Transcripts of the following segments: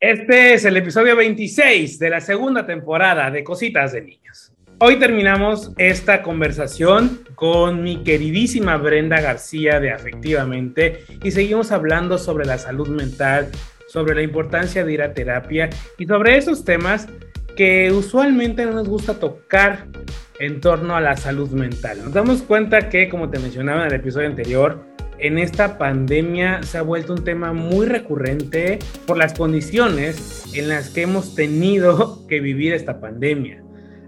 Este es el episodio 26 de la segunda temporada de Cositas de Niños. Hoy terminamos esta conversación con mi queridísima Brenda García de Afectivamente y seguimos hablando sobre la salud mental, sobre la importancia de ir a terapia y sobre esos temas que usualmente no nos gusta tocar en torno a la salud mental. Nos damos cuenta que, como te mencionaba en el episodio anterior, en esta pandemia se ha vuelto un tema muy recurrente por las condiciones en las que hemos tenido que vivir esta pandemia.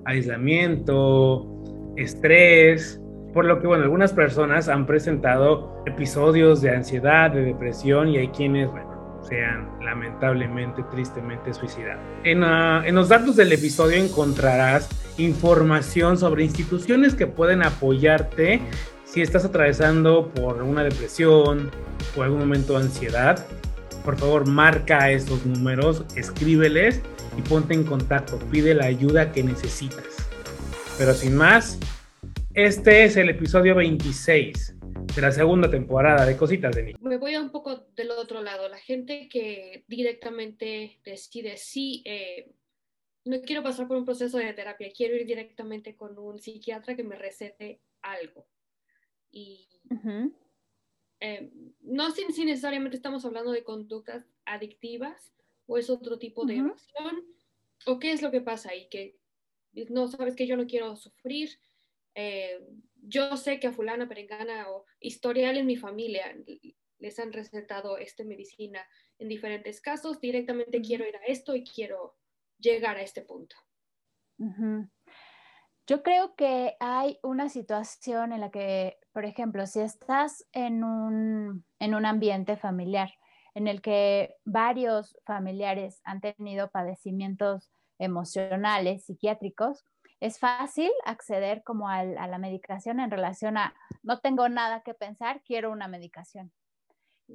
Aislamiento, estrés, por lo que, bueno, algunas personas han presentado episodios de ansiedad, de depresión y hay quienes, bueno, se han lamentablemente, tristemente suicidado. Uh, en los datos del episodio encontrarás información sobre instituciones que pueden apoyarte si estás atravesando por una depresión o algún momento de ansiedad, por favor marca esos números, escríbeles y ponte en contacto, pide la ayuda que necesitas. Pero sin más, este es el episodio 26 de la segunda temporada de Cositas de Niños. Me voy a un poco del otro lado, la gente que directamente decide si eh, no quiero pasar por un proceso de terapia, quiero ir directamente con un psiquiatra que me recete algo. Y eh, no si, necesariamente estamos hablando de conductas adictivas o es otro tipo de evasión o qué es lo que pasa ahí, que no sabes que yo no quiero sufrir. Eh, yo sé que a fulana, perengana o historial en mi familia les han recetado esta medicina en diferentes casos, directamente quiero ir a esto y quiero llegar a este punto. Yo creo que hay una situación en la que, por ejemplo, si estás en un, en un ambiente familiar en el que varios familiares han tenido padecimientos emocionales, psiquiátricos, es fácil acceder como a, la medicación en relación a no tengo nada que pensar, quiero una medicación.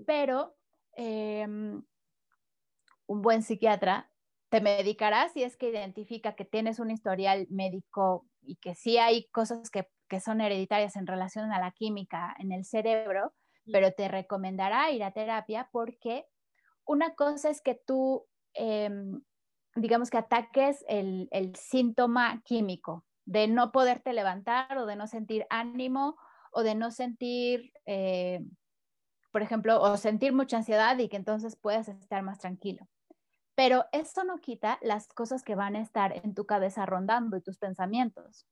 Pero em, un buen psiquiatra te medicará si es que identifica que tienes un historial médico y que sí hay cosas que, son hereditarias en relación a la química en el cerebro, pero te recomendará ir a terapia porque una cosa es que tú, em, digamos que ataques el, síntoma químico de no poderte levantar o de no sentir ánimo o de no sentir, eh, por ejemplo, o sentir mucha ansiedad y que entonces puedas estar más tranquilo. Pero esto no quita las cosas que van a estar en tu cabeza rondando y tus pensamientos.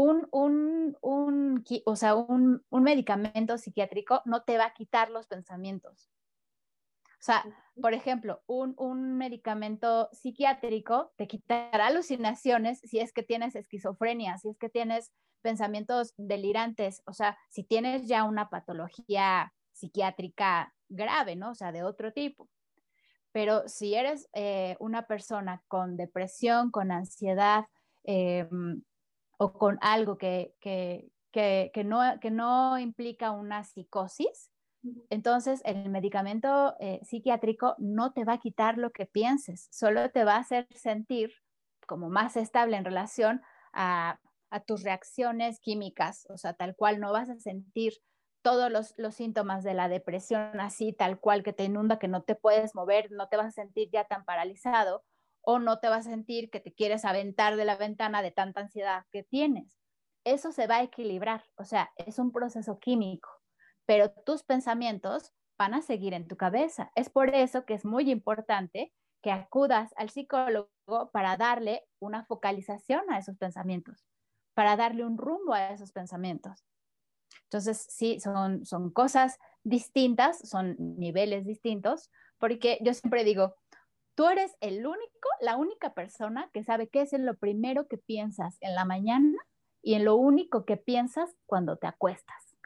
Un, un, un o sea, un, un, medicamento psiquiátrico no te va a quitar los pensamientos. O sea, por ejemplo, un, un, medicamento psiquiátrico te quitará alucinaciones si es que tienes esquizofrenia, si es que tienes pensamientos delirantes, o sea, si tienes ya una patología psiquiátrica grave, ¿no? O sea, de otro tipo. Pero si eres eh, una persona con depresión, con ansiedad eh, o con algo que, no, implica una psicosis, entonces el medicamento eh, psiquiátrico no te va a quitar lo que pienses, solo te va a hacer sentir como más estable en relación a, a tus reacciones químicas, o sea, tal cual no vas a sentir todos los, síntomas de la depresión así, tal cual que te inunda, que no te puedes mover, no te vas a sentir ya tan paralizado o no te vas a sentir que te quieres aventar de la ventana de tanta ansiedad que tienes. Eso se va a equilibrar, o sea, es un proceso químico, pero tus pensamientos van a seguir en tu cabeza. Es por eso que es muy importante que acudas al psicólogo para darle una focalización a esos pensamientos, para darle un rumbo a esos pensamientos. Entonces, sí, son, son cosas distintas, son niveles distintos, porque yo siempre digo, tú eres el único, la única persona que sabe qué es lo primero que piensas en la mañana y en lo único que piensas cuando te acuestas.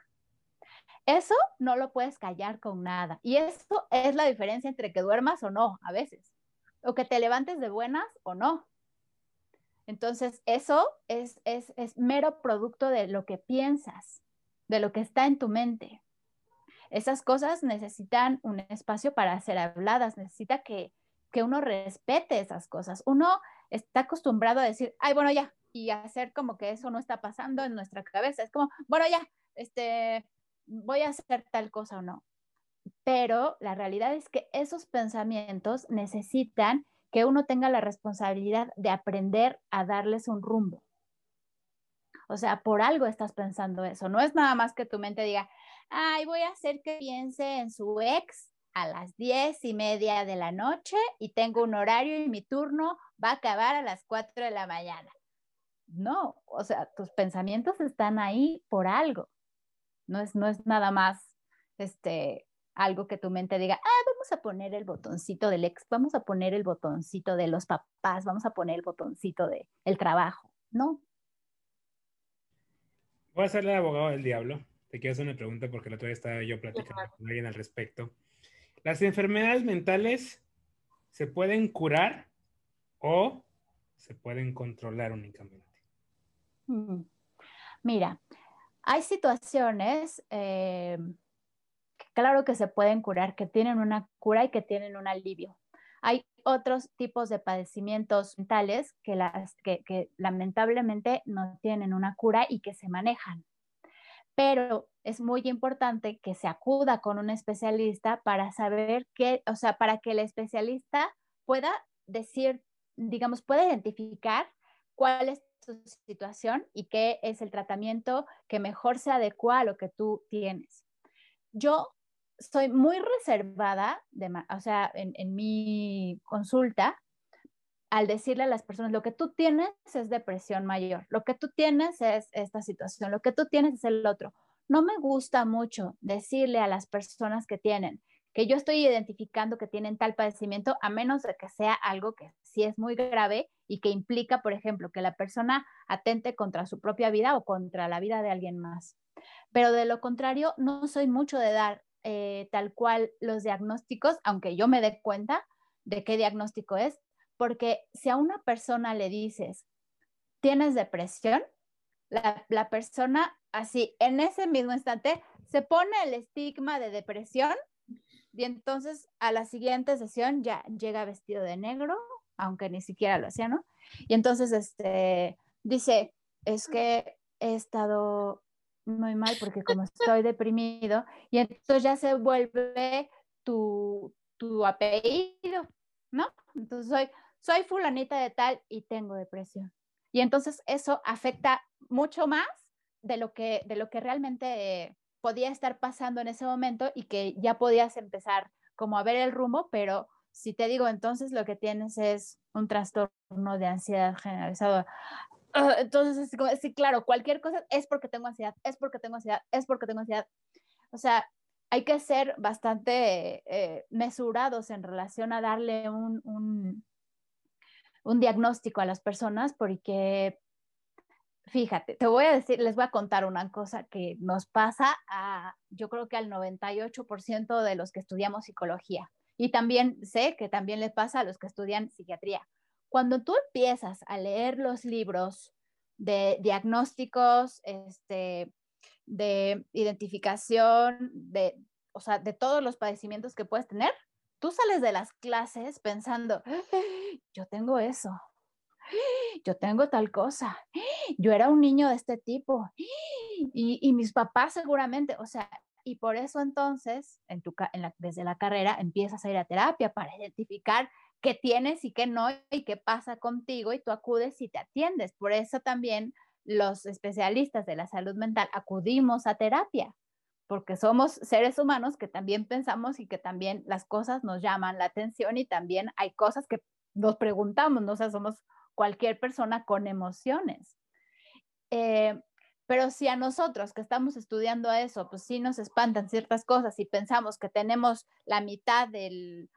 Eso no lo puedes callar con nada. Y eso es la diferencia entre que duermas o no, a veces. O que te levantes de buenas o no. Entonces, eso es, es, es mero producto de lo que piensas de lo que está en tu mente. Esas cosas necesitan un espacio para ser habladas, necesita que, uno respete esas cosas. Uno está acostumbrado a decir, ay, bueno, ya, y hacer como que eso no está pasando en nuestra cabeza. Es como, bueno, ya, este, voy a hacer tal cosa o no. pero la realidad es que esos pensamientos necesitan que uno tenga la responsabilidad de aprender a darles un rumbo. O sea, por algo estás pensando eso. No es nada más que tu mente diga, ay, voy a hacer que piense en su ex a las diez y media de la noche y tengo un horario y mi turno va a acabar a las cuatro de la mañana. No, o sea, tus pensamientos están ahí por algo. No es, no es nada más este, algo que tu mente diga, ah, vamos a poner el botoncito del ex, vamos a poner el botoncito de los papás, vamos a poner el botoncito del el trabajo. No. Voy a hacerle abogado del diablo. Te quiero hacer una pregunta porque la otra vez estaba yo platicando con alguien al respecto. ¿Las enfermedades mentales se pueden curar o se pueden controlar únicamente? Mm. Mira, hay situaciones eh, claro que se pueden curar, que tienen una cura y que tienen un alivio. Hay otros tipos de padecimientos mentales que, las, que, lamentablemente no tienen una cura y que se manejan. Pero es muy importante que se acuda con un especialista para saber qué, o sea, para que el especialista pueda decir, digamos, pueda identificar cuál es tu situación y qué es el tratamiento que mejor se adecua a lo que tú tienes. Yo soy muy reservada, de, o sea, en, mi consulta, al decirle a las personas, lo que tú tienes es depresión mayor, lo que tú tienes es esta situación, lo que tú tienes es el otro. No me gusta mucho decirle a las personas que tienen que yo estoy identificando que tienen tal padecimiento, a menos de que sea algo que sí es muy grave y que implica, por ejemplo, que la persona atente contra su propia vida o contra la vida de alguien más. Pero de lo contrario, no soy mucho de dar eh, tal cual los diagnósticos, aunque yo me dé cuenta de qué diagnóstico es, porque si a una persona le dices, tienes depresión, la, persona así, en ese mismo instante, se pone el estigma de depresión y entonces a la siguiente sesión ya llega vestido de negro, aunque ni siquiera lo hacía, ¿no? Y entonces este, dice, es que he estado muy mal porque como estoy deprimido, y entonces ya se vuelve tu, tu apellido, ¿no? Entonces soy, soy fulanita de tal y tengo depresión. Y entonces eso afecta mucho más de lo que, de lo que realmente podía estar pasando en ese momento y que ya podías empezar como a ver el rumbo, pero si te digo entonces lo que tienes es un trastorno de ansiedad generalizado, Ah, entonces, sí, claro, cualquier cosa es porque tengo ansiedad, es porque tengo ansiedad, es porque tengo ansiedad. O sea, hay que ser bastante eh, mesurados en relación a darle un, un, un, diagnóstico a las personas porque, fíjate, te voy a decir, les voy a contar una cosa que nos pasa a, yo creo que al 98% de los que estudiamos psicología. Y también sé que también le pasa a los que estudian psiquiatría cuando tú empiezas a leer los libros de diagnósticos, este, de identificación, de, o sea, de todos los padecimientos que puedes tener, tú sales de las clases pensando, yo tengo eso, yo tengo tal cosa, yo era un niño de este tipo y, mis papás seguramente, o sea, y por eso entonces, en tu, desde la carrera, empiezas a ir a terapia para identificar qué tienes y qué no y qué pasa contigo y tú acudes y te atiendes. Por eso también los especialistas de la salud mental acudimos a terapia, porque somos seres humanos que también pensamos y que también las cosas nos llaman la atención y también hay cosas que nos preguntamos, ¿no? O sea, somos cualquier persona con emociones. Eh, pero si a nosotros que estamos estudiando eso, pues sí nos espantan ciertas cosas y pensamos que tenemos la mitad del,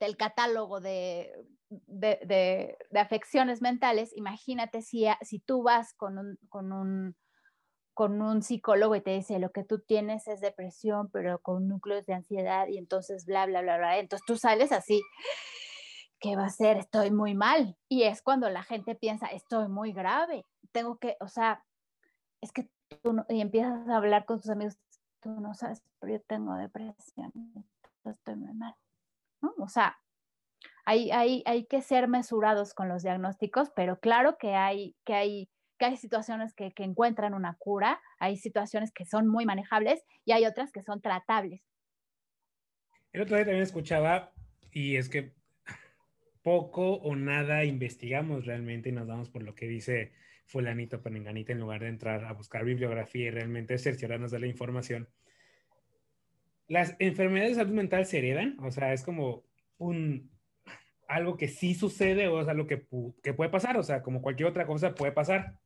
del catálogo de, de, afecciones mentales, imagínate si, si tú vas con un, con, un, con un psicólogo y te dice lo que tú tienes es depresión, pero con núcleos de ansiedad y entonces bla, bla, bla, bla. Entonces tú sales así, ¿qué va a ser? Estoy muy mal. Y es cuando la gente piensa, estoy muy grave, tengo que, o sea, es que tú no, y empiezas a hablar con tus amigos, tú no sabes, pero yo tengo depresión, estoy muy mal. O sea, hay, hay, hay, que ser mesurados con los diagnósticos, pero claro que hay, que hay, que hay situaciones que, que, encuentran una cura, hay situaciones que son muy manejables y hay otras que son tratables. El otro día también escuchaba, y es que poco o nada investigamos realmente y nos damos por lo que dice fulanito penenganita en lugar de entrar a buscar bibliografía y realmente cerciorarnos de la información. Las enfermedades de salud mental se heredan, o sea, es como un algo que sí sucede o es algo que, que puede pasar, o sea, como cualquier otra cosa puede pasar.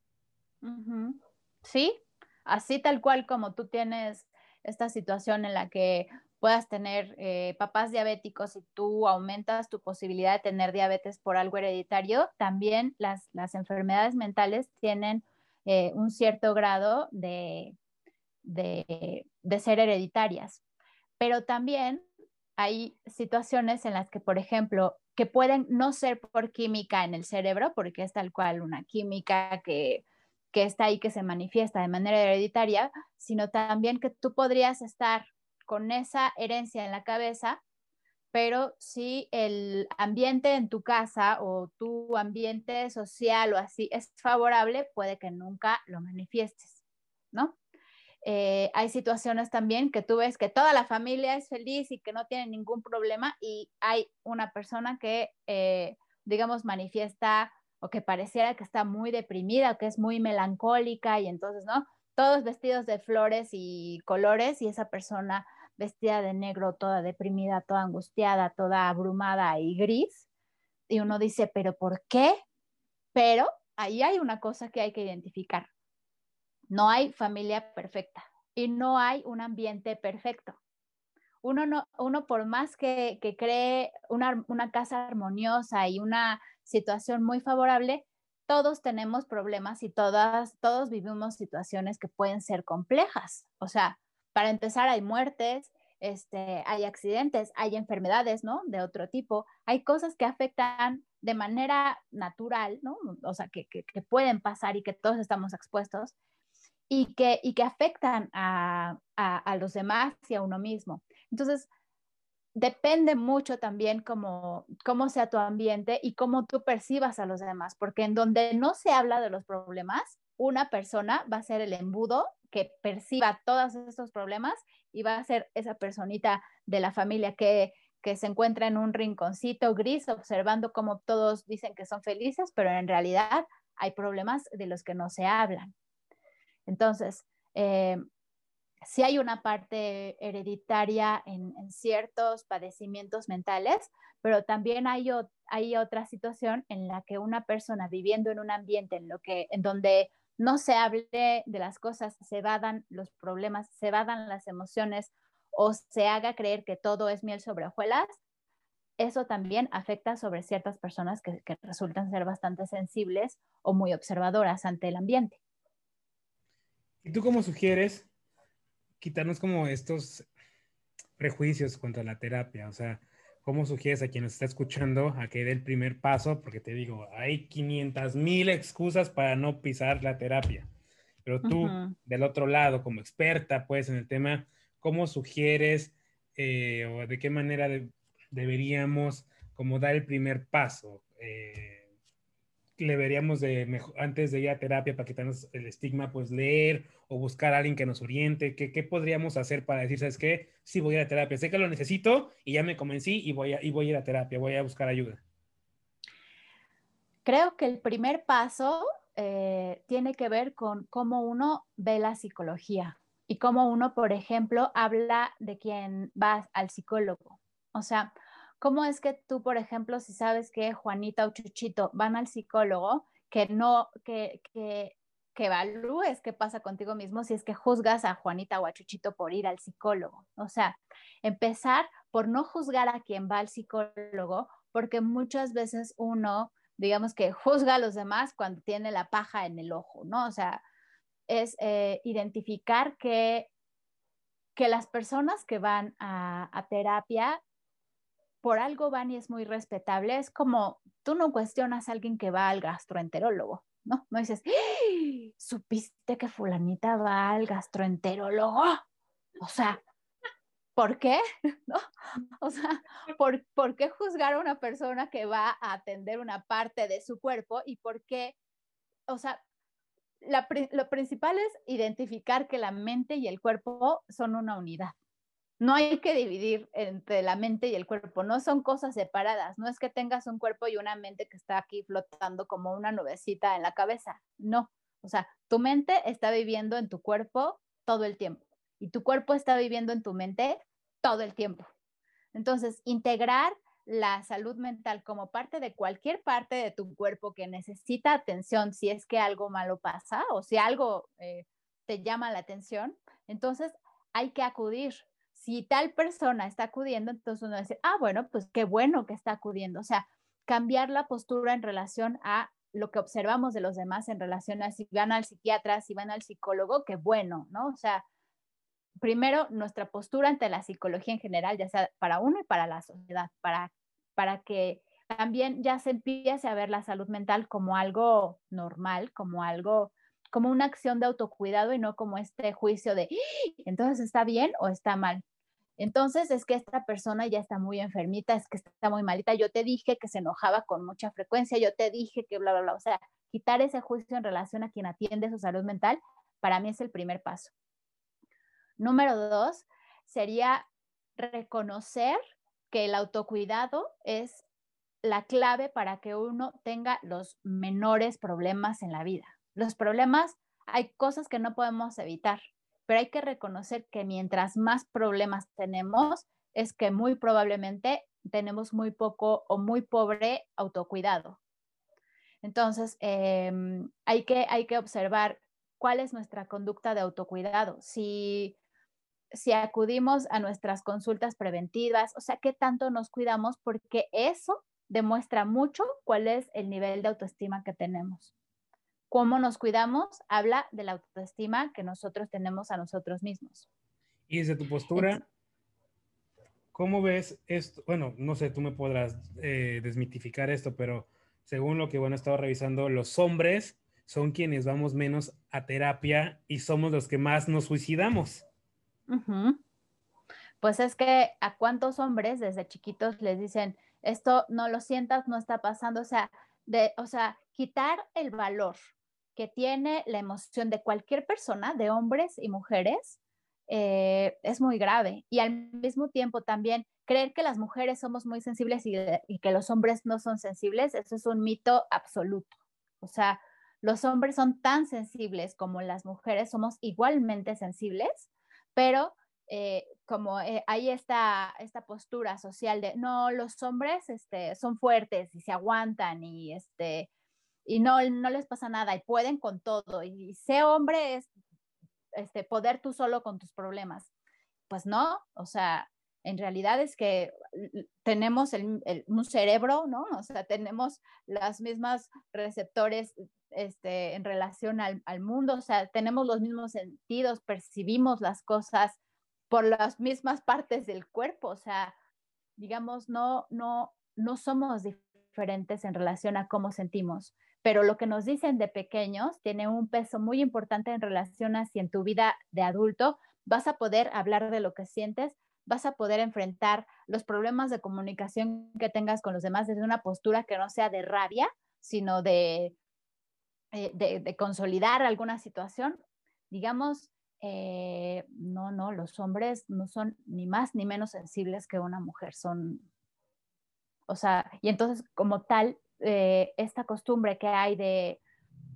Sí, así tal cual como tú tienes esta situación en la que puedas tener eh, papás diabéticos y tú aumentas tu posibilidad de tener diabetes por algo hereditario, también las, enfermedades mentales tienen eh, un cierto grado de, de, ser hereditarias. Pero también hay situaciones en las que, por ejemplo, que pueden no ser por química en el cerebro, porque es tal cual una química que, que está ahí, que se manifiesta de manera hereditaria, sino también que tú podrías estar con esa herencia en la cabeza, pero si el ambiente en tu casa o tu ambiente social o así es favorable, puede que nunca lo manifiestes, ¿no? Eh, hay situaciones también que tú ves que toda la familia es feliz y que no tiene ningún problema y hay una persona que, eh, digamos, manifiesta o que pareciera que está muy deprimida que es muy melancólica y entonces, ¿no? Todos vestidos de flores y colores y esa persona vestida de negro, toda deprimida, toda angustiada, toda abrumada y gris. Y uno dice, pero ¿por qué? Pero ahí hay una cosa que hay que identificar. No hay familia perfecta y no hay un ambiente perfecto. Uno, no, uno por más que, que cree una, una casa armoniosa y una situación muy favorable, todos tenemos problemas y todas, todos vivimos situaciones que pueden ser complejas. O sea, para empezar, hay muertes, este, hay accidentes, hay enfermedades, ¿no? De otro tipo. Hay cosas que afectan de manera natural, ¿no? O sea, que, pueden pasar y que todos estamos expuestos y que, y que afectan a, los demás y a uno mismo. Entonces, depende mucho también cómo, cómo sea tu ambiente y cómo tú percibas a los demás, porque en donde no se habla de los problemas, una persona va a ser el embudo que perciba todos estos problemas y va a ser esa personita de la familia que, que se encuentra en un rinconcito gris observando cómo todos dicen que son felices, pero en realidad hay problemas de los que no se hablan. Entonces, eh, si hay una parte hereditaria en, ciertos padecimientos mentales, pero también hay, otra situación en la que una persona viviendo en un ambiente en, lo que, en donde no se hable de las cosas, se vadan los problemas, se vadan las emociones o se haga creer que todo es miel sobre hojuelas, eso también afecta sobre ciertas personas que, resultan ser bastante sensibles o muy observadoras ante el ambiente. ¿Y tú cómo sugieres quitarnos como estos prejuicios contra la terapia? O sea, ¿cómo sugieres a quien nos está escuchando a que dé el primer paso? Porque te digo, hay 500 mil excusas para no pisar la terapia. Pero tú, del otro lado, como experta, pues, en el tema, ¿cómo sugieres eh, o de qué manera deberíamos como dar el primer paso? Eh, le veríamos de antes de ir a terapia para quitarnos el estigma, pues leer o buscar a alguien que nos oriente? ¿Qué, podríamos hacer para decir, sabes qué? Sí, voy a ir a terapia, sé que lo necesito y ya me convencí y voy a, y voy a ir a terapia, voy a buscar ayuda. Creo que el primer paso eh, tiene que ver con cómo uno ve la psicología y cómo uno, por ejemplo, habla de quien va al psicólogo. O sea, ¿Cómo es que tú, por ejemplo, si sabes que Juanita o Chuchito van al psicólogo, que no, que, que, que evalúes qué pasa contigo mismo si es que juzgas a Juanita o a Chuchito por ir al psicólogo? O sea, empezar por no juzgar a quien va al psicólogo, porque muchas veces uno, digamos que juzga a los demás cuando tiene la paja en el ojo, ¿no? O sea, es eh, identificar que, que las personas que van a, a terapia por algo van y es muy respetable. Es como tú no cuestionas a alguien que va al gastroenterólogo, ¿no? No dices, ¡Ah! ¿supiste que fulanita va al gastroenterólogo? O sea, ¿por qué? O sea, ¿por, ¿por, qué juzgar a una persona que va a atender una parte de su cuerpo y por qué? O sea, lo principal es identificar que la mente y el cuerpo son una unidad. No hay que dividir entre la mente y el cuerpo, no son cosas separadas, no es que tengas un cuerpo y una mente que está aquí flotando como una nubecita en la cabeza, no, o sea, tu mente está viviendo en tu cuerpo todo el tiempo y tu cuerpo está viviendo en tu mente todo el tiempo. Entonces, integrar la salud mental como parte de cualquier parte de tu cuerpo que necesita atención si es que algo malo pasa o si algo eh, te llama la atención, entonces hay que acudir. Si tal persona está acudiendo, entonces uno dice, ah, bueno, pues qué bueno que está acudiendo. O sea, cambiar la postura en relación a lo que observamos de los demás en relación a si van al psiquiatra, si van al psicólogo, qué bueno, ¿no? O sea, primero nuestra postura ante la psicología en general, ya sea para uno y para la sociedad, para, para que también ya se empiece a ver la salud mental como algo normal, como algo, como una acción de autocuidado y no como este juicio de, ¡Ah! entonces está bien o está mal. Entonces es que esta persona ya está muy enfermita, es que está muy malita. Yo te dije que se enojaba con mucha frecuencia, yo te dije que bla, bla, bla. O sea, quitar ese juicio en relación a quien atiende su salud mental, para mí es el primer paso. Número dos sería reconocer que el autocuidado es la clave para que uno tenga los menores problemas en la vida. Los problemas, hay cosas que no podemos evitar, pero hay que reconocer que mientras más problemas tenemos, es que muy probablemente tenemos muy poco o muy pobre autocuidado. Entonces, em, hay, que, hay que observar cuál es nuestra conducta de autocuidado. Si si acudimos a nuestras consultas preventivas, o sea, qué tanto nos cuidamos, porque eso demuestra mucho cuál es el nivel de autoestima que tenemos. Cómo nos cuidamos habla de la autoestima que nosotros tenemos a nosotros mismos. Y desde tu postura, ¿cómo ves esto? Bueno, no sé, tú me podrás eh, desmitificar esto, pero según lo que, bueno, he estado revisando, los hombres son quienes vamos menos a terapia y somos los que más nos suicidamos. Pues es que a cuántos hombres desde chiquitos les dicen, esto no lo sientas, no está pasando, o sea, de, o sea, quitar el valor que tiene la emoción de cualquier persona, de hombres y mujeres, eh, es muy grave. Y al mismo tiempo también creer que las mujeres somos muy sensibles y, que los hombres no son sensibles, eso es un mito absoluto. O sea, los hombres son tan sensibles como las mujeres, somos igualmente sensibles pero eh, como eh, hay esta, esta postura social de, no, los hombres este, son fuertes y se aguantan y, este, y no, no les pasa nada y pueden con todo y, ser hombre es este, poder tú solo con tus problemas. Pues no, o sea, en realidad es que tenemos un cerebro, ¿no? O sea, tenemos las mismas receptores este, en relación al, mundo, o sea, tenemos los mismos sentidos, percibimos las cosas por las mismas partes del cuerpo, o sea, digamos, no, no, no somos diferentes en relación a cómo sentimos, pero lo que nos dicen de pequeños tiene un peso muy importante en relación a si en tu vida de adulto vas a poder hablar de lo que sientes, vas a poder enfrentar los problemas de comunicación que tengas con los demás desde una postura que no sea de rabia, sino de eh, de, consolidar alguna situación, digamos, eh, no, no, los hombres no son ni más ni menos sensibles que una mujer, son, o sea, y entonces como tal, eh, esta costumbre que hay de,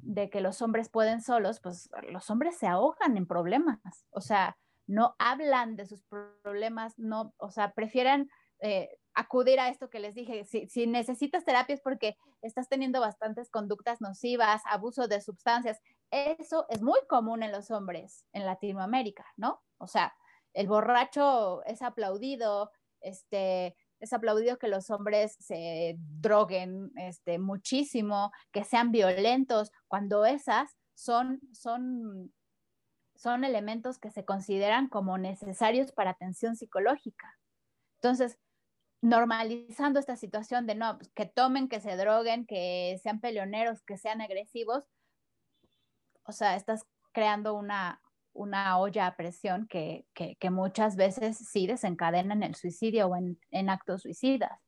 de que los hombres pueden solos, pues los hombres se ahogan en problemas, o sea, no hablan de sus problemas, no, o sea, prefieren acudir a esto que les dije. Si, necesitas terapia es porque estás teniendo bastantes conductas nocivas, abuso de sustancias. Eso es muy común en los hombres en Latinoamérica, ¿no? O sea, el borracho es aplaudido, este, es aplaudido que los hombres se droguen este, muchísimo, que sean violentos, cuando esas son, son, son elementos que se consideran como necesarios para atención psicológica. Entonces, normalizando esta situación de no, pues, que tomen, que se droguen, que sean peleoneros, que sean agresivos, o sea, estás creando una, una olla a presión que, que, muchas veces sí desencadenan el suicidio o en, en actos suicidas.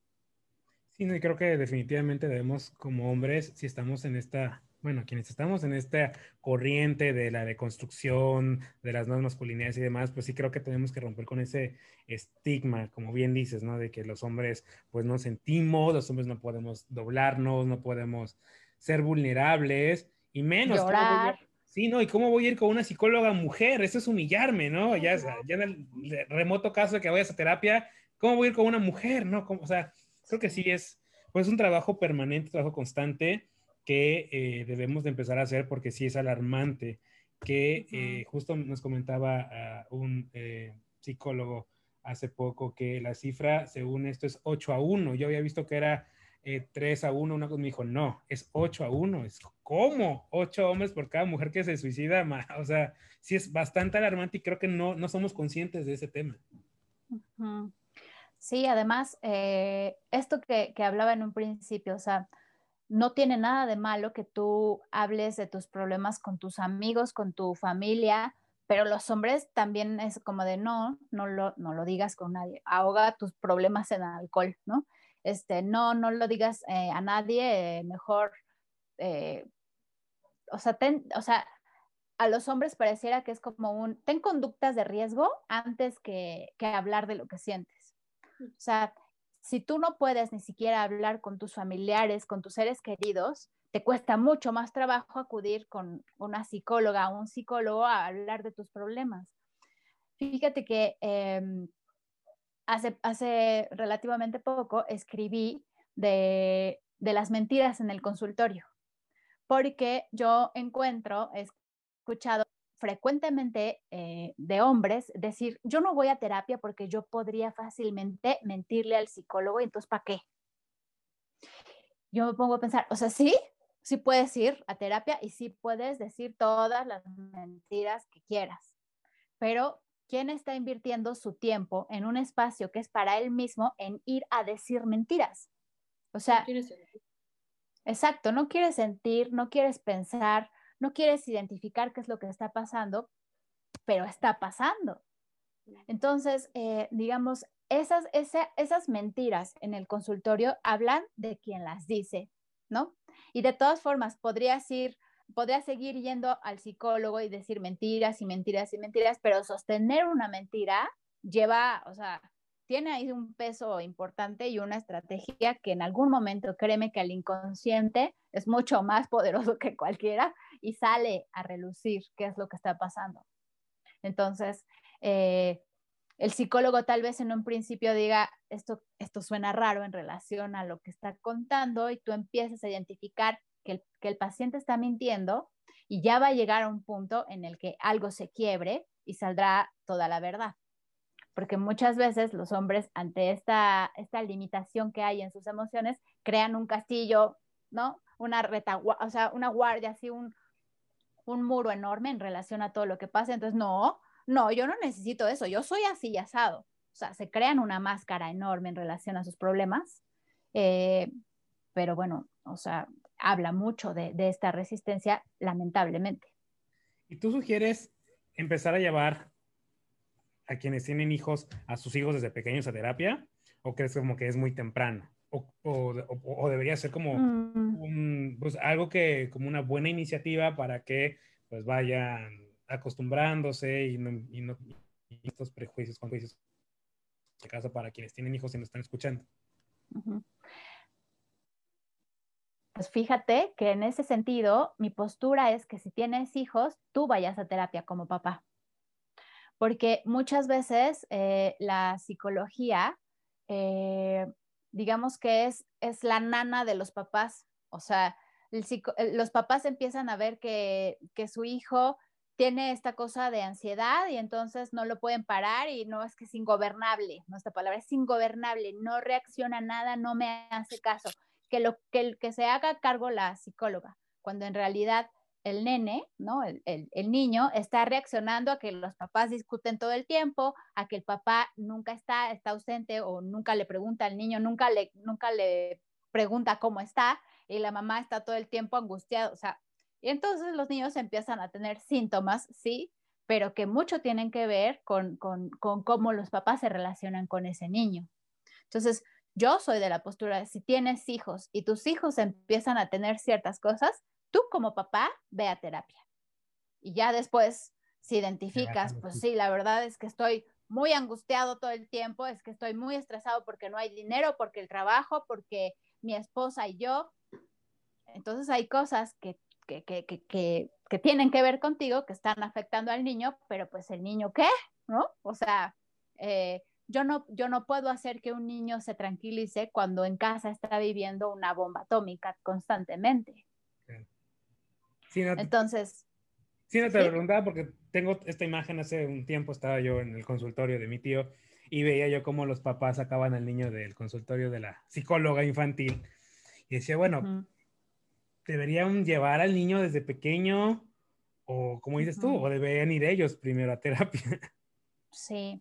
Sí, no, y creo que definitivamente debemos como hombres, si estamos en esta bueno, quienes estamos en esta corriente de la deconstrucción de las nuevas masculinidades y demás, pues sí creo que tenemos que romper con ese estigma, como bien dices, ¿no? De que los hombres pues no sentimos, los hombres no podemos doblarnos, no podemos ser vulnerables y menos. Llorar. Sí, ¿no? ¿Y cómo voy a ir con una psicóloga mujer? Eso es humillarme, ¿no? Ya, ya en el remoto caso de que vayas a terapia, ¿cómo voy a ir con una mujer, no? o sea, creo que sí es, pues un trabajo permanente, un trabajo constante que eh, debemos de empezar a hacer porque sí es alarmante, que eh, justo nos comentaba un eh, psicólogo hace poco que la cifra, según esto, es 8 a 1. Yo había visto que era 3 a 1, una cosa me dijo, no, es 8 a 1. Es como 8 hombres por cada mujer que se suicida. O sea, sí es bastante alarmante y creo que no, no somos conscientes de ese tema. Sí, además, esto que, que hablaba en un principio, o sea, no tiene nada de malo que tú hables de tus problemas con tus amigos, con tu familia, pero los hombres también es como de no, no lo, no lo digas con nadie, ahoga tus problemas en alcohol, ¿no? Este, no, no lo digas eh, a nadie, eh, mejor, eh, o, sea, o sea, a los hombres pareciera que es como un, ten conductas de riesgo antes que, que hablar de lo que sientes. O sea, si tú no puedes ni siquiera hablar con tus familiares, con tus seres queridos, te cuesta mucho más trabajo acudir con una psicóloga o un psicólogo a hablar de tus problemas. Fíjate que em, hace, hace relativamente poco escribí de, de las mentiras en el consultorio, porque yo encuentro, he escuchado frecuentemente eh, de hombres decir, yo no voy a terapia porque yo podría fácilmente mentirle al psicólogo y entonces, ¿para qué? Yo me pongo a pensar, o sea, sí, sí puedes ir a terapia y sí puedes decir todas las mentiras que quieras, pero ¿quién está invirtiendo su tiempo en un espacio que es para él mismo en ir a decir mentiras? O sea, exacto, no quieres sentir, no quieres pensar, no quieres identificar qué es lo que está pasando, pero está pasando. Entonces, eh, digamos, esas, esas mentiras en el consultorio hablan de quien las dice, ¿no? Y de todas formas, podrías ir, podrías seguir yendo al psicólogo y decir mentiras y mentiras y mentiras, pero sostener una mentira lleva, o sea, tiene ahí un peso importante y una estrategia que en algún momento, créeme que el inconsciente es mucho más poderoso que cualquiera y sale a relucir qué es lo que está pasando. Entonces, eh, el psicólogo tal vez en un principio diga, esto, esto suena raro en relación a lo que está contando y tú empiezas a identificar que el, paciente está mintiendo y ya va a llegar a un punto en el que algo se quiebre y saldrá toda la verdad porque muchas veces los hombres ante esta, esta limitación que hay en sus emociones crean un castillo, ¿no? Una retaguardia, o sea, una guardia, así un, un muro enorme en relación a todo lo que pasa. Entonces, no, no, yo no necesito eso, yo soy así asado. O sea, se crean una máscara enorme en relación a sus problemas. Eh, pero bueno, o sea, habla mucho de, de esta resistencia, lamentablemente. ¿Y tú sugieres empezar a llevar a quienes tienen hijos, a sus hijos desde pequeños a terapia? ¿O crees como que es muy temprano? ¿O, o, debería ser como mm. un, pues, algo que, como una buena iniciativa para que pues vayan acostumbrándose y no, y no y estos prejuicios, con juicios de casa para quienes tienen hijos y nos están escuchando? Pues fíjate que en ese sentido, mi postura es que si tienes hijos, tú vayas a terapia como papá. Porque muchas veces eh, la psicología, eh, digamos que es, es la nana de los papás, o sea, los papás empiezan a ver que, que su hijo tiene esta cosa de ansiedad y entonces no lo pueden parar y no es que es ingobernable, no esta palabra es ingobernable, no reacciona a nada, no me hace caso, que lo que, se haga cargo la psicóloga, cuando en realidad el nene. El, niño está reaccionando a que los papás discuten todo el tiempo, a que el papá nunca está, ausente o nunca le pregunta al niño, nunca le, pregunta cómo está y la mamá está todo el tiempo angustiada, o sea, y entonces los niños empiezan a tener síntomas, sí, pero que mucho tienen que ver con, con cómo los papás se relacionan con ese niño. Entonces, yo soy de la postura de si tienes hijos y tus hijos empiezan a tener ciertas cosas, tú como papá, ve a terapia. Y ya después, si identificas, pues sí, la verdad es que estoy muy angustiado todo el tiempo, es que estoy muy estresado porque no hay dinero, porque el trabajo, porque mi esposa y yo. Entonces hay cosas que, que, que, que, que tienen que ver contigo, que están afectando al niño, pero pues el niño, ¿qué? ¿No? O sea, eh, yo no, yo no puedo hacer que un niño se tranquilice cuando en casa está viviendo una bomba atómica constantemente. Entonces. Sí, no te lo preguntaba porque tengo esta imagen hace un tiempo, estaba yo en el consultorio de mi tío y veía yo cómo los papás sacaban al niño del consultorio de la psicóloga infantil y decía, bueno, deberían llevar al niño desde pequeño o como dices tú, o deberían ir ellos primero a terapia. Sí,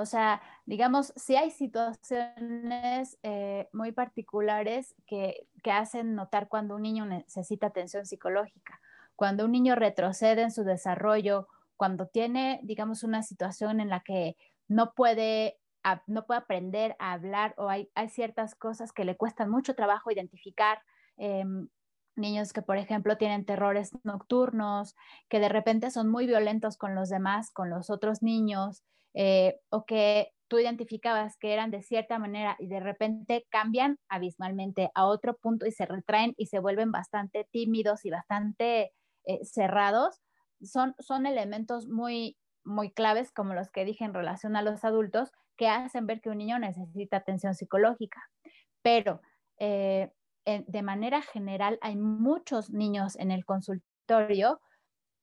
o sea, digamos, si hay situaciones eh, muy particulares que, que, hacen notar cuando un niño necesita atención psicológica, cuando un niño retrocede en su desarrollo, cuando tiene, digamos, una situación en la que no puede, no puede aprender a hablar o hay, hay ciertas cosas que le cuestan mucho trabajo identificar. Em, niños que, por ejemplo, tienen terrores nocturnos, que de repente son muy violentos con los demás, con los otros niños, eh, o que tú identificabas que eran de cierta manera y de repente cambian abismalmente a otro punto y se retraen y se vuelven bastante tímidos y bastante eh, cerrados, son, son elementos muy, muy claves, como los que dije en relación a los adultos, que hacen ver que un niño necesita atención psicológica. Pero eh, de manera general hay muchos niños en el consultorio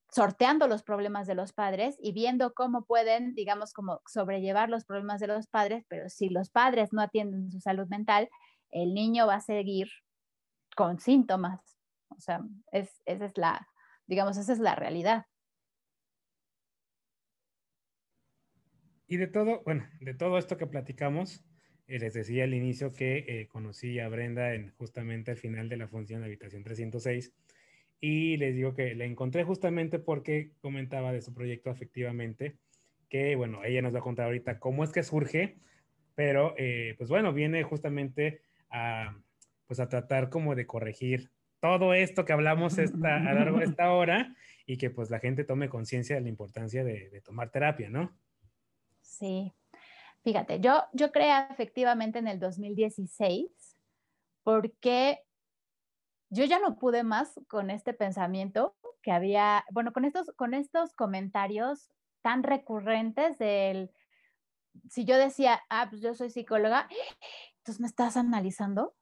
sorteando los problemas de los padres y viendo cómo pueden, digamos, como sobrellevar los problemas de los padres, pero si los padres no atienden su salud mental, el niño va a seguir con síntomas. O sea, es, esa es la, digamos, esa es la realidad. Y de todo, bueno, de todo esto que platicamos, eh, les decía al inicio que eh, conocí a Brenda en, justamente al final de la función de Habitación 306 y les digo que la encontré justamente porque comentaba de su proyecto afectivamente, que bueno, ella nos va a contar ahorita cómo es que surge, pero eh, pues bueno, viene justamente a, pues a tratar como de corregir todo esto que hablamos esta, a lo largo de esta hora y que pues la gente tome conciencia de la importancia de, de, tomar terapia, ¿no? Sí, fíjate, yo, yo creé efectivamente en el 2016 porque yo ya no pude más con este pensamiento que había, bueno, con estos, con estos comentarios tan recurrentes del, si yo decía, ah, pues yo soy psicóloga, entonces me estás analizando,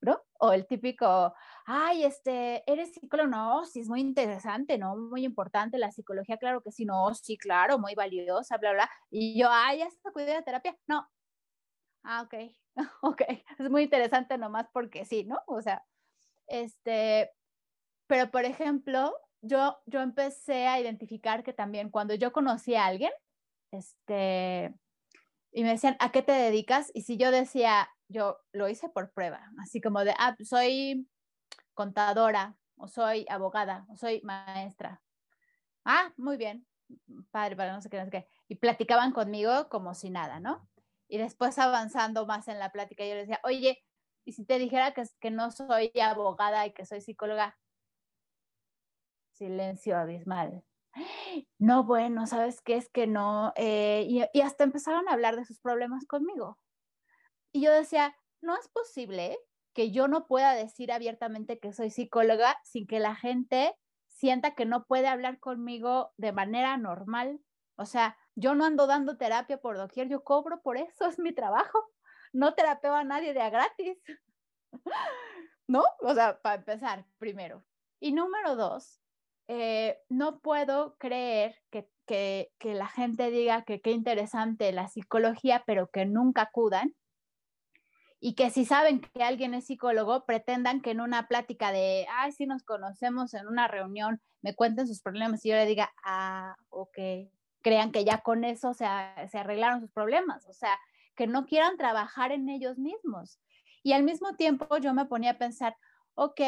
¿no? O el típico, ay, este, eres psicólogo, no, sí es muy interesante, ¿no? Muy importante la psicología, claro que sí, no, sí, claro, muy valiosa, bla, bla. Y yo, ay, ya está cuidado de terapia, no. Ah, ok, ok, es muy interesante nomás porque sí, ¿no? O sea, este, pero por ejemplo, yo, yo empecé a identificar que también cuando yo conocí a alguien, este, y me decían, ¿a qué te dedicas? Y si yo decía, yo lo hice por prueba, así como de, ah, soy contadora, o soy abogada, o soy maestra. Ah, muy bien, padre, para no sé qué, no sé qué. Y platicaban conmigo como si nada, ¿no? Y después avanzando más en la plática, yo les decía, oye, y si te dijera que, que no soy abogada y que soy psicóloga, silencio abismal. No, bueno, ¿sabes qué? Es que no. Eh, y, y, hasta empezaron a hablar de sus problemas conmigo. Y yo decía, no es posible que yo no pueda decir abiertamente que soy psicóloga sin que la gente sienta que no puede hablar conmigo de manera normal. O sea, yo no ando dando terapia por doquier, yo cobro por eso, es mi trabajo no terapeo a nadie de a gratis. ¿No? O sea, para empezar, primero. Y número dos, eh, no puedo creer que, que, la gente diga que qué interesante la psicología, pero que nunca acudan. Y que si saben que alguien es psicólogo, pretendan que en una plática de, ay, si nos conocemos en una reunión, me cuenten sus problemas y yo le diga, ah, ok, crean que ya con eso se, se arreglaron sus problemas. O sea, que no quieran trabajar en ellos mismos. Y al mismo tiempo yo me ponía a pensar, ok,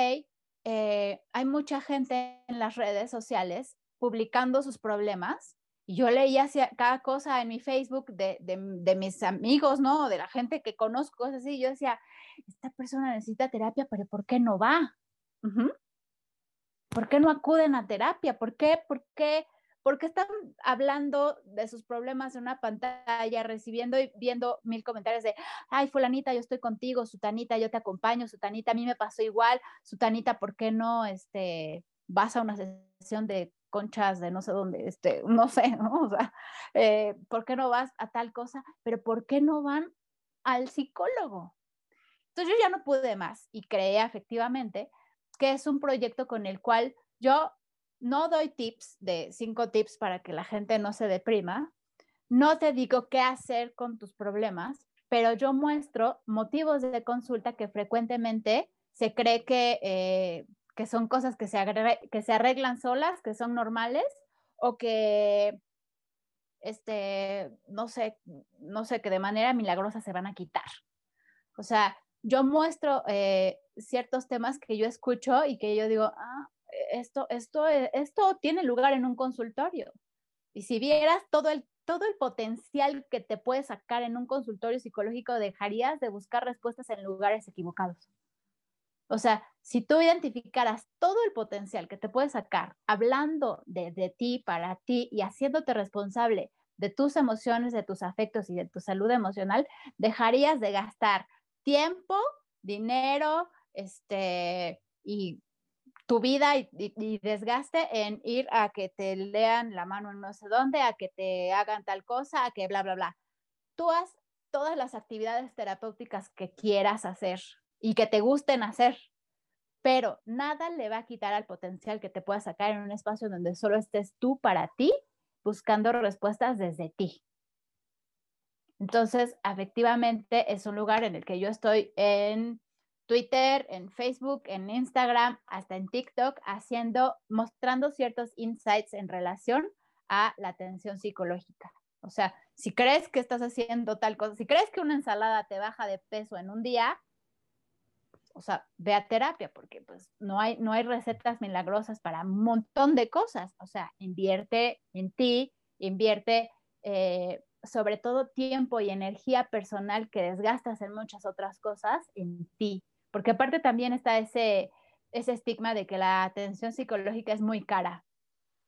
eh, hay mucha gente en las redes sociales publicando sus problemas. Y yo leía cada cosa en mi Facebook de, de, mis amigos, ¿no? De la gente que conozco, cosas así. Yo decía, esta persona necesita terapia, pero ¿por qué no va? ¿por qué no acuden a terapia? ¿Por qué? ¿Por qué? Porque están hablando de sus problemas en una pantalla, recibiendo y viendo mil comentarios de, ay, fulanita, yo estoy contigo, sutanita, yo te acompaño, sutanita, a mí me pasó igual, sutanita, ¿por qué no este, vas a una sesión de conchas de no sé dónde, este, no sé, ¿no? O sea, eh, ¿por qué no vas a tal cosa? Pero ¿por qué no van al psicólogo? Entonces yo ya no pude más y creé efectivamente que es un proyecto con el cual yo no doy tips de cinco tips para que la gente no se deprima, no te digo qué hacer con tus problemas, pero yo muestro motivos de consulta que frecuentemente se cree que, eh, que son cosas que se, que se arreglan solas, que son normales, o que, este, no sé, no sé, que de manera milagrosa se van a quitar. O sea, yo muestro eh, ciertos temas que yo escucho y que yo digo, ah, esto, esto, esto tiene lugar en un consultorio. Y si vieras todo el, todo el potencial que te puede sacar en un consultorio psicológico, dejarías de buscar respuestas en lugares equivocados. O sea, si tú identificaras todo el potencial que te puede sacar hablando de, de ti, para ti y haciéndote responsable de tus emociones, de tus afectos y de tu salud emocional, dejarías de gastar tiempo, dinero, este, y tu vida y, desgaste en ir a que te lean la mano en no sé dónde, a que te hagan tal cosa, a que bla, bla, bla. Tú haz todas las actividades terapéuticas que quieras hacer y que te gusten hacer, pero nada le va a quitar al potencial que te pueda sacar en un espacio donde solo estés tú para ti, buscando respuestas desde ti. Entonces, efectivamente, es un lugar en el que yo estoy en Twitter, en Facebook, en Instagram, hasta en TikTok, haciendo, mostrando ciertos insights en relación a la atención psicológica. O sea, si crees que estás haciendo tal cosa, si crees que una ensalada te baja de peso en un día, o sea, ve a terapia, porque pues no hay, no hay recetas milagrosas para un montón de cosas. O sea, invierte en ti, invierte eh, sobre todo tiempo y energía personal que desgastas en muchas otras cosas en ti. Porque aparte también está ese, ese estigma de que la atención psicológica es muy cara.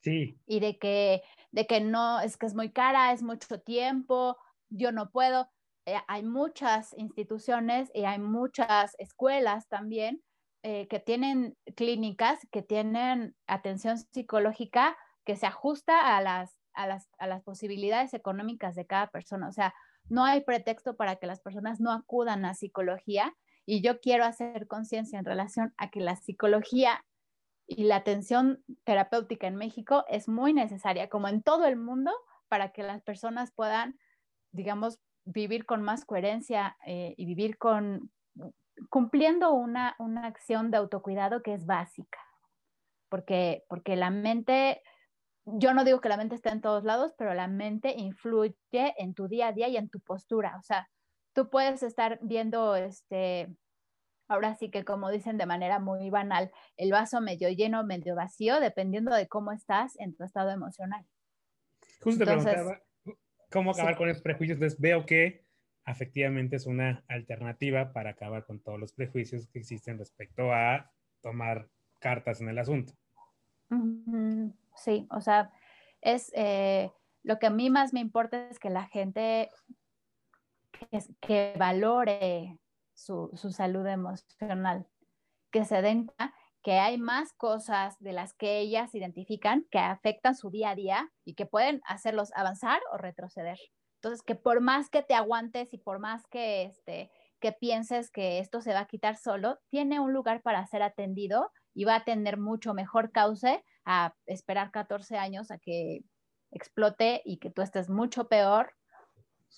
Sí. Y de que, de que no, es que es muy cara, es mucho tiempo, yo no puedo. Eh, hay muchas instituciones y hay muchas escuelas también eh, que tienen clínicas, que tienen atención psicológica que se ajusta a las a las, a las posibilidades económicas de cada persona. O sea, no hay pretexto para que las personas no acudan a psicología y yo quiero hacer conciencia en relación a que la psicología y la atención terapéutica en México es muy necesaria, como en todo el mundo, para que las personas puedan, digamos, vivir con más coherencia eh, y vivir con cumpliendo una, una acción de autocuidado que es básica, porque, porque la mente yo no digo que la mente esté en todos lados, pero la mente influye en tu día a día y en tu postura. O sea, tú puedes estar viendo, este, ahora sí que como dicen de manera muy banal, el vaso medio lleno, medio vacío, dependiendo de cómo estás en tu estado emocional. Justo te preguntaba cómo acabar con esos prejuicios. Entonces veo que efectivamente es una alternativa para acabar con todos los prejuicios que existen respecto a tomar cartas en el asunto. Sí, o sea, es eh, lo que a mí más me importa es que la gente que, valore su, su, salud emocional, que se den cuenta que hay más cosas de las que ellas identifican que afectan su día a día y que pueden hacerlos avanzar o retroceder. Entonces, que por más que te aguantes y por más que, este, que pienses que esto se va a quitar solo, tiene un lugar para ser atendido y va a tener mucho mejor cauce a esperar 14 años a que explote y que tú estés mucho peor.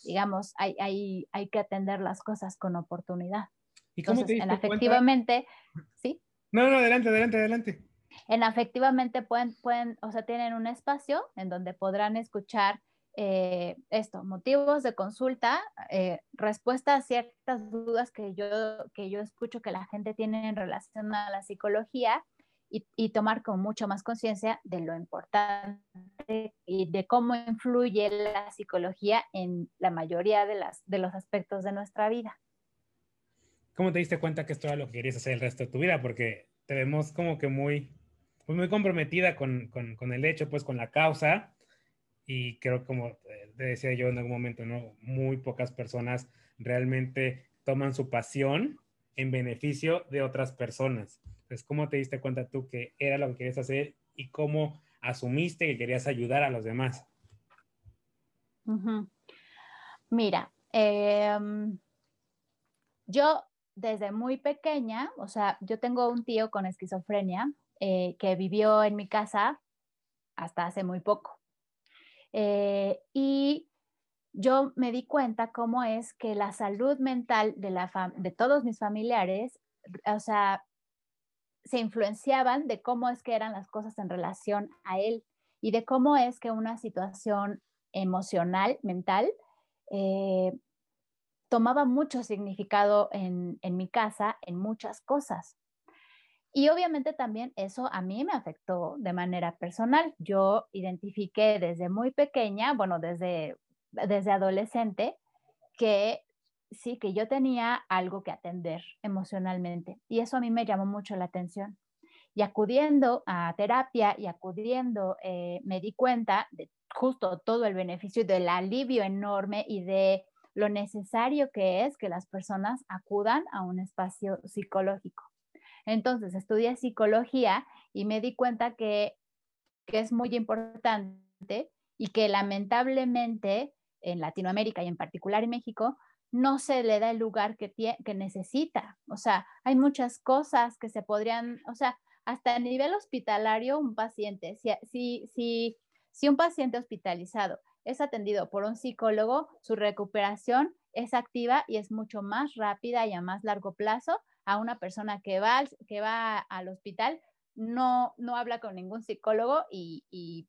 Digamos, hay, hay, hay que atender las cosas con oportunidad. ¿Y cómo Entonces, en afectivamente, ¿sí? No, no, adelante, adelante, adelante. En afectivamente pueden, pueden, o sea, tienen un espacio en donde podrán escuchar eh, esto, motivos de consulta, eh, respuesta a ciertas dudas que yo, que yo escucho que la gente tiene en relación a la psicología y, tomar con mucho más conciencia de lo importante y de cómo influye la psicología en la mayoría de, las, de los aspectos de nuestra vida. ¿Cómo te diste cuenta que esto era lo que querías hacer el resto de tu vida? Porque te vemos como que muy pues muy comprometida con, el hecho, pues con la causa. Y creo, como te decía yo en algún momento, ¿no? Muy pocas personas realmente toman su pasión en beneficio de otras personas. Entonces, ¿cómo te diste cuenta tú que era lo que querías hacer y cómo asumiste que querías ayudar a los demás? Mira, em, yo desde muy pequeña, o sea, yo tengo un tío con esquizofrenia eh, que vivió en mi casa hasta hace muy poco. Eh, y yo me di cuenta cómo es que la salud mental de, la de todos mis familiares, o sea, se influenciaban de cómo es que eran las cosas en relación a él y de cómo es que una situación emocional, mental, eh, tomaba mucho significado en, mi casa, en muchas cosas. Y obviamente también eso a mí me afectó de manera personal. Yo identifiqué desde muy pequeña, bueno, desde, desde adolescente, que sí, que yo tenía algo que atender emocionalmente. Y eso a mí me llamó mucho la atención. Y acudiendo a terapia y acudiendo, eh, me di cuenta de justo todo el beneficio y del alivio enorme y de lo necesario que es que las personas acudan a un espacio psicológico. Entonces, estudié psicología y me di cuenta que, es muy importante y que lamentablemente en Latinoamérica y en particular en México no se le da el lugar que, que necesita. O sea, hay muchas cosas que se podrían, o sea, hasta a nivel hospitalario, un paciente, si, si, si, si un paciente hospitalizado es atendido por un psicólogo, su recuperación es activa y es mucho más rápida y a más largo plazo a una persona que va que va al hospital, no, no habla con ningún psicólogo y,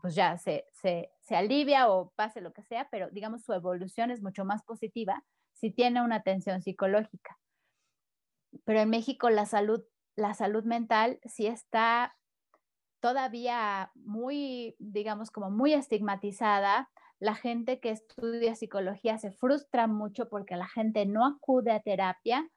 pues ya se, se, se, alivia o pase lo que sea, pero digamos su evolución es mucho más positiva si tiene una atención psicológica. Pero en México la salud, la salud mental sí está todavía muy, digamos, como muy estigmatizada. La gente que estudia psicología se frustra mucho porque la gente no acude a terapia.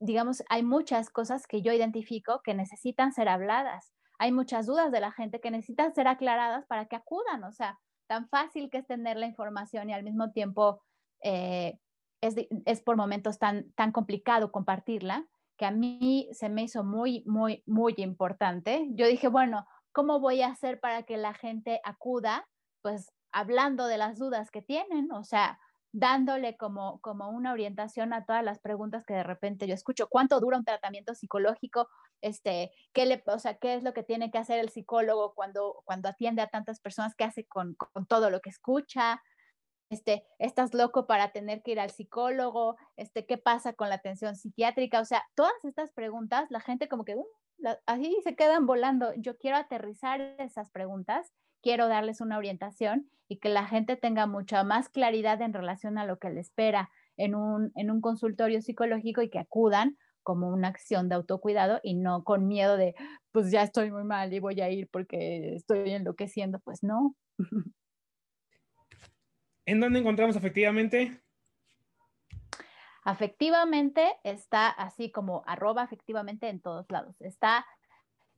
Digamos, hay muchas cosas que yo identifico que necesitan ser habladas. Hay muchas dudas de la gente que necesitan ser aclaradas para que acudan. O sea, tan fácil que es tener la información y al mismo tiempo eh, es, es, por momentos tan, tan complicado compartirla que a mí se me hizo muy, muy, muy importante. Yo dije, bueno, ¿cómo voy a hacer para que la gente acuda? Pues hablando de las dudas que tienen, o sea, dándole como, como una orientación a todas las preguntas que de repente yo escucho. ¿Cuánto dura un tratamiento psicológico? Este, ¿qué, le, o sea, ¿Qué es lo que tiene que hacer el psicólogo cuando, cuando atiende a tantas personas? ¿Qué hace con, con todo lo que escucha? Este, ¿Estás loco para tener que ir al psicólogo? Este, ¿Qué pasa con la atención psiquiátrica? O sea, todas estas preguntas, la gente como que, uh, así se quedan volando. Yo quiero aterrizar esas preguntas, quiero darles una orientación y que la gente tenga mucha más claridad en relación a lo que le espera en un, en un consultorio psicológico y que acudan como una acción de autocuidado y no con miedo de, pues ya estoy muy mal y voy a ir porque estoy enloqueciendo. Pues no. ¿En dónde encontramos efectivamente? Afectivamente está así como arroba afectivamente en todos lados. Está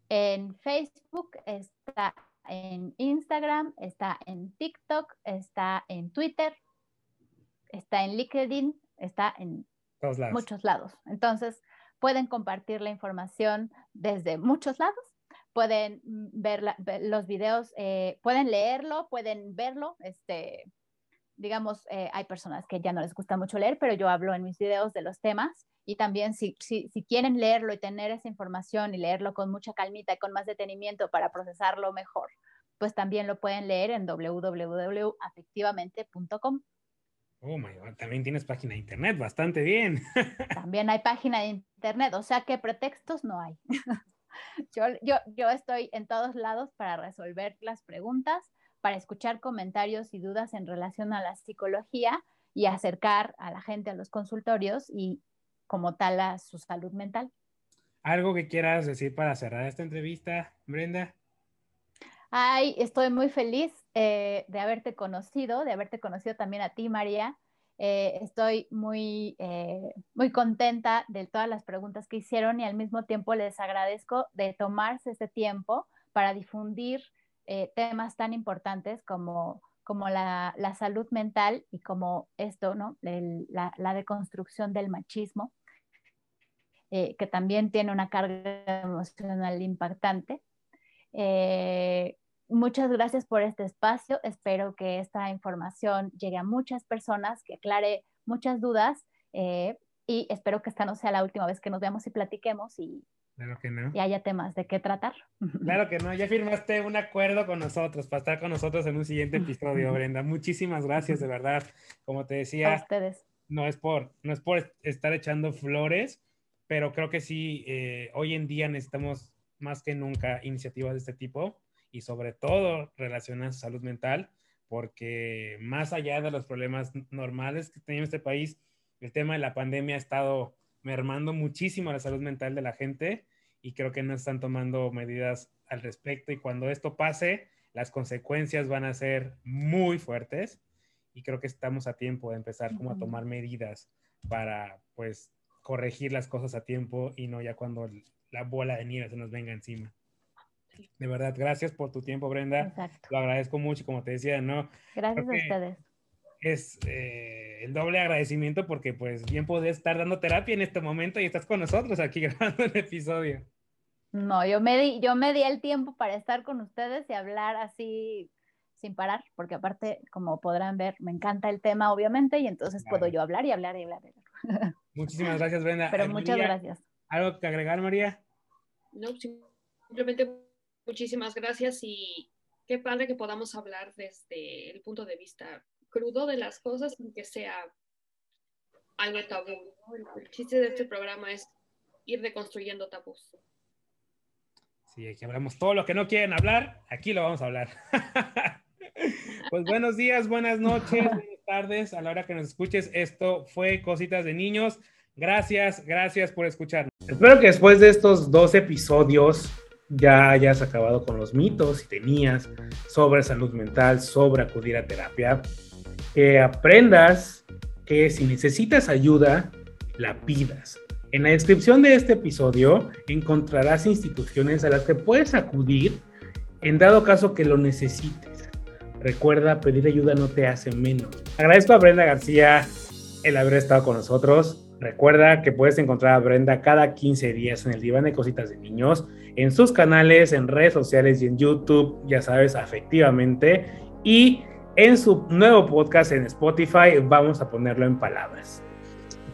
en Facebook, está en Instagram, está en TikTok, está en Twitter, está en LinkedIn, está en muchos lados. Entonces, pueden compartir la información desde muchos lados, pueden ver, los videos, eh, pueden leerlo, pueden verlo, este, digamos, eh, hay personas que ya no les gusta mucho leer, pero yo hablo en mis videos de los temas y también si, si, si, quieren leerlo y tener esa información y leerlo con mucha calmita y con más detenimiento para procesarlo mejor, pues también lo pueden leer en www.afectivamente.com. Oh my God, también tienes página de internet, bastante bien. También hay página de internet, o sea que pretextos no hay. Yo, yo, yo estoy en todos lados para resolver las preguntas para escuchar comentarios y dudas en relación a la psicología y acercar a la gente a los consultorios y como tal a su salud mental. ¿Algo que quieras decir para cerrar esta entrevista, Brenda? Ay, estoy muy feliz eh, de haberte conocido, de haberte conocido también a ti, María. Eh, estoy muy, eh, muy contenta de todas las preguntas que hicieron y al mismo tiempo les agradezco de tomarse este tiempo para difundir temas tan importantes como, como la, la, salud mental y como esto, ¿no? la, la, deconstrucción del machismo, que también tiene una carga emocional impactante. Muchas gracias por este espacio. Espero que esta información llegue a muchas personas, que aclare muchas dudas eh, y espero que esta no sea la última vez que nos veamos y platiquemos y, y haya temas de qué tratar. Claro que no, ya firmaste un acuerdo con nosotros para estar con nosotros en un siguiente episodio, Brenda. Muchísimas gracias, de verdad. Como te decía, ustedes. No, es por, no es por estar echando flores, pero creo que sí, eh, hoy en día necesitamos más que nunca iniciativas de este tipo y sobre todo relacionadas a salud mental, porque más allá de los problemas normales que en este país, el tema de la pandemia ha estado mermando muchísimo la salud mental de la gente y creo que no están tomando medidas al respecto y cuando esto pase, las consecuencias van a ser muy fuertes y creo que estamos a tiempo de empezar como a tomar medidas para pues corregir las cosas a tiempo y no ya cuando la bola de nieve se nos venga encima. De verdad, gracias por tu tiempo, Brenda. Lo agradezco mucho, como te decía, ¿no? Gracias a ustedes. Es eh, el doble agradecimiento porque pues bien podés estar dando terapia en este momento y estás con nosotros aquí grabando el episodio. No, yo me di, yo me di el tiempo para estar con ustedes y hablar así sin parar, porque aparte, como podrán ver, me encanta el tema, obviamente, y entonces puedo yo hablar y hablar y hablar. Muchísimas gracias, Brenda. Pero muchas gracias. ¿Algo que agregar, María? No, simplemente Muchísimas gracias y qué padre que podamos hablar desde el punto de vista crudo de las cosas sin que sea algo tabú. El chiste de este programa es ir deconstruyendo tabús. Sí, aquí hablamos todo lo que no quieren hablar, aquí lo vamos a hablar. pues buenos días, buenas noches, buenas tardes, a la hora que nos escuches. Esto fue Cositas de Niños. Gracias, gracias por escucharnos. Espero que después de estos dos episodios ya hayas acabado con los mitos y tenías sobre salud mental, sobre acudir a terapia, que aprendas que si necesitas ayuda, la pidas. En la descripción de este episodio encontrarás instituciones a las que puedes acudir en dado caso que lo necesites. Recuerda, pedir ayuda no te hace menos. Agradezco a Brenda García el haber estado con nosotros. Recuerda que puedes encontrar a Brenda cada 15 días en el diván de cositas de niños, en sus canales, en redes sociales y en YouTube, ya sabes, afectivamente. Y en su nuevo podcast en Spotify, vamos a ponerlo en palabras.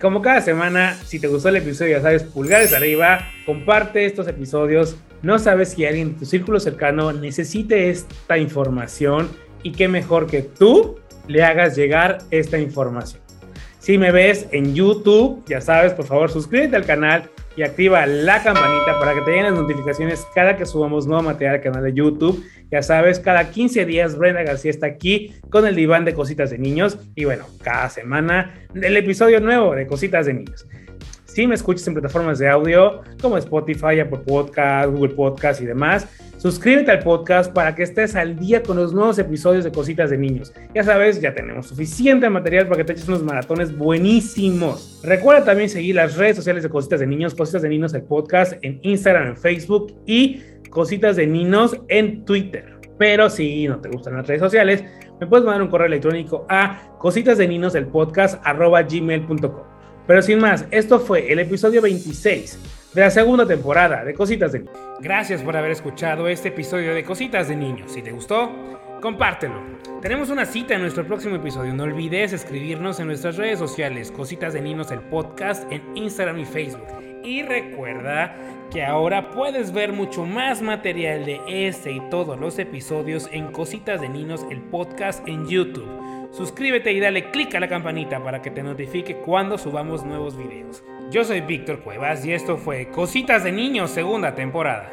Como cada semana, si te gustó el episodio, ya sabes, pulgares arriba, comparte estos episodios. No sabes si alguien en tu círculo cercano necesite esta información y qué mejor que tú le hagas llegar esta información. Si me ves en YouTube, ya sabes, por favor, suscríbete al canal y activa la campanita para que te lleguen las notificaciones cada que subamos nuevo material al canal de YouTube. Ya sabes, cada 15 días Brenda García está aquí con el diván de cositas de niños y bueno, cada semana el episodio nuevo de cositas de niños. Si me escuchas en plataformas de audio como Spotify, Apple Podcast, Google Podcast y demás, Suscríbete al podcast para que estés al día con los nuevos episodios de Cositas de Niños. Ya sabes, ya tenemos suficiente material para que te eches unos maratones buenísimos. Recuerda también seguir las redes sociales de Cositas de Niños, Cositas de Niños, el podcast en Instagram, en Facebook y Cositas de Niños en Twitter. Pero si no te gustan las redes sociales, me puedes mandar un correo electrónico a cositas de niños el podcast gmail.com. Pero sin más, esto fue el episodio 26 de la segunda temporada de Cositas de Niños. Gracias por haber escuchado este episodio de Cositas de Niños. Si te gustó, compártelo. Tenemos una cita en nuestro próximo episodio. No olvides escribirnos en nuestras redes sociales, Cositas de Niños, el podcast en Instagram y Facebook. Y recuerda que ahora puedes ver mucho más material de este y todos los episodios en Cositas de Niños, el podcast en YouTube. Suscríbete y dale click a la campanita para que te notifique cuando subamos nuevos videos. Yo soy Víctor Cuevas y esto fue Cositas de Niños segunda temporada.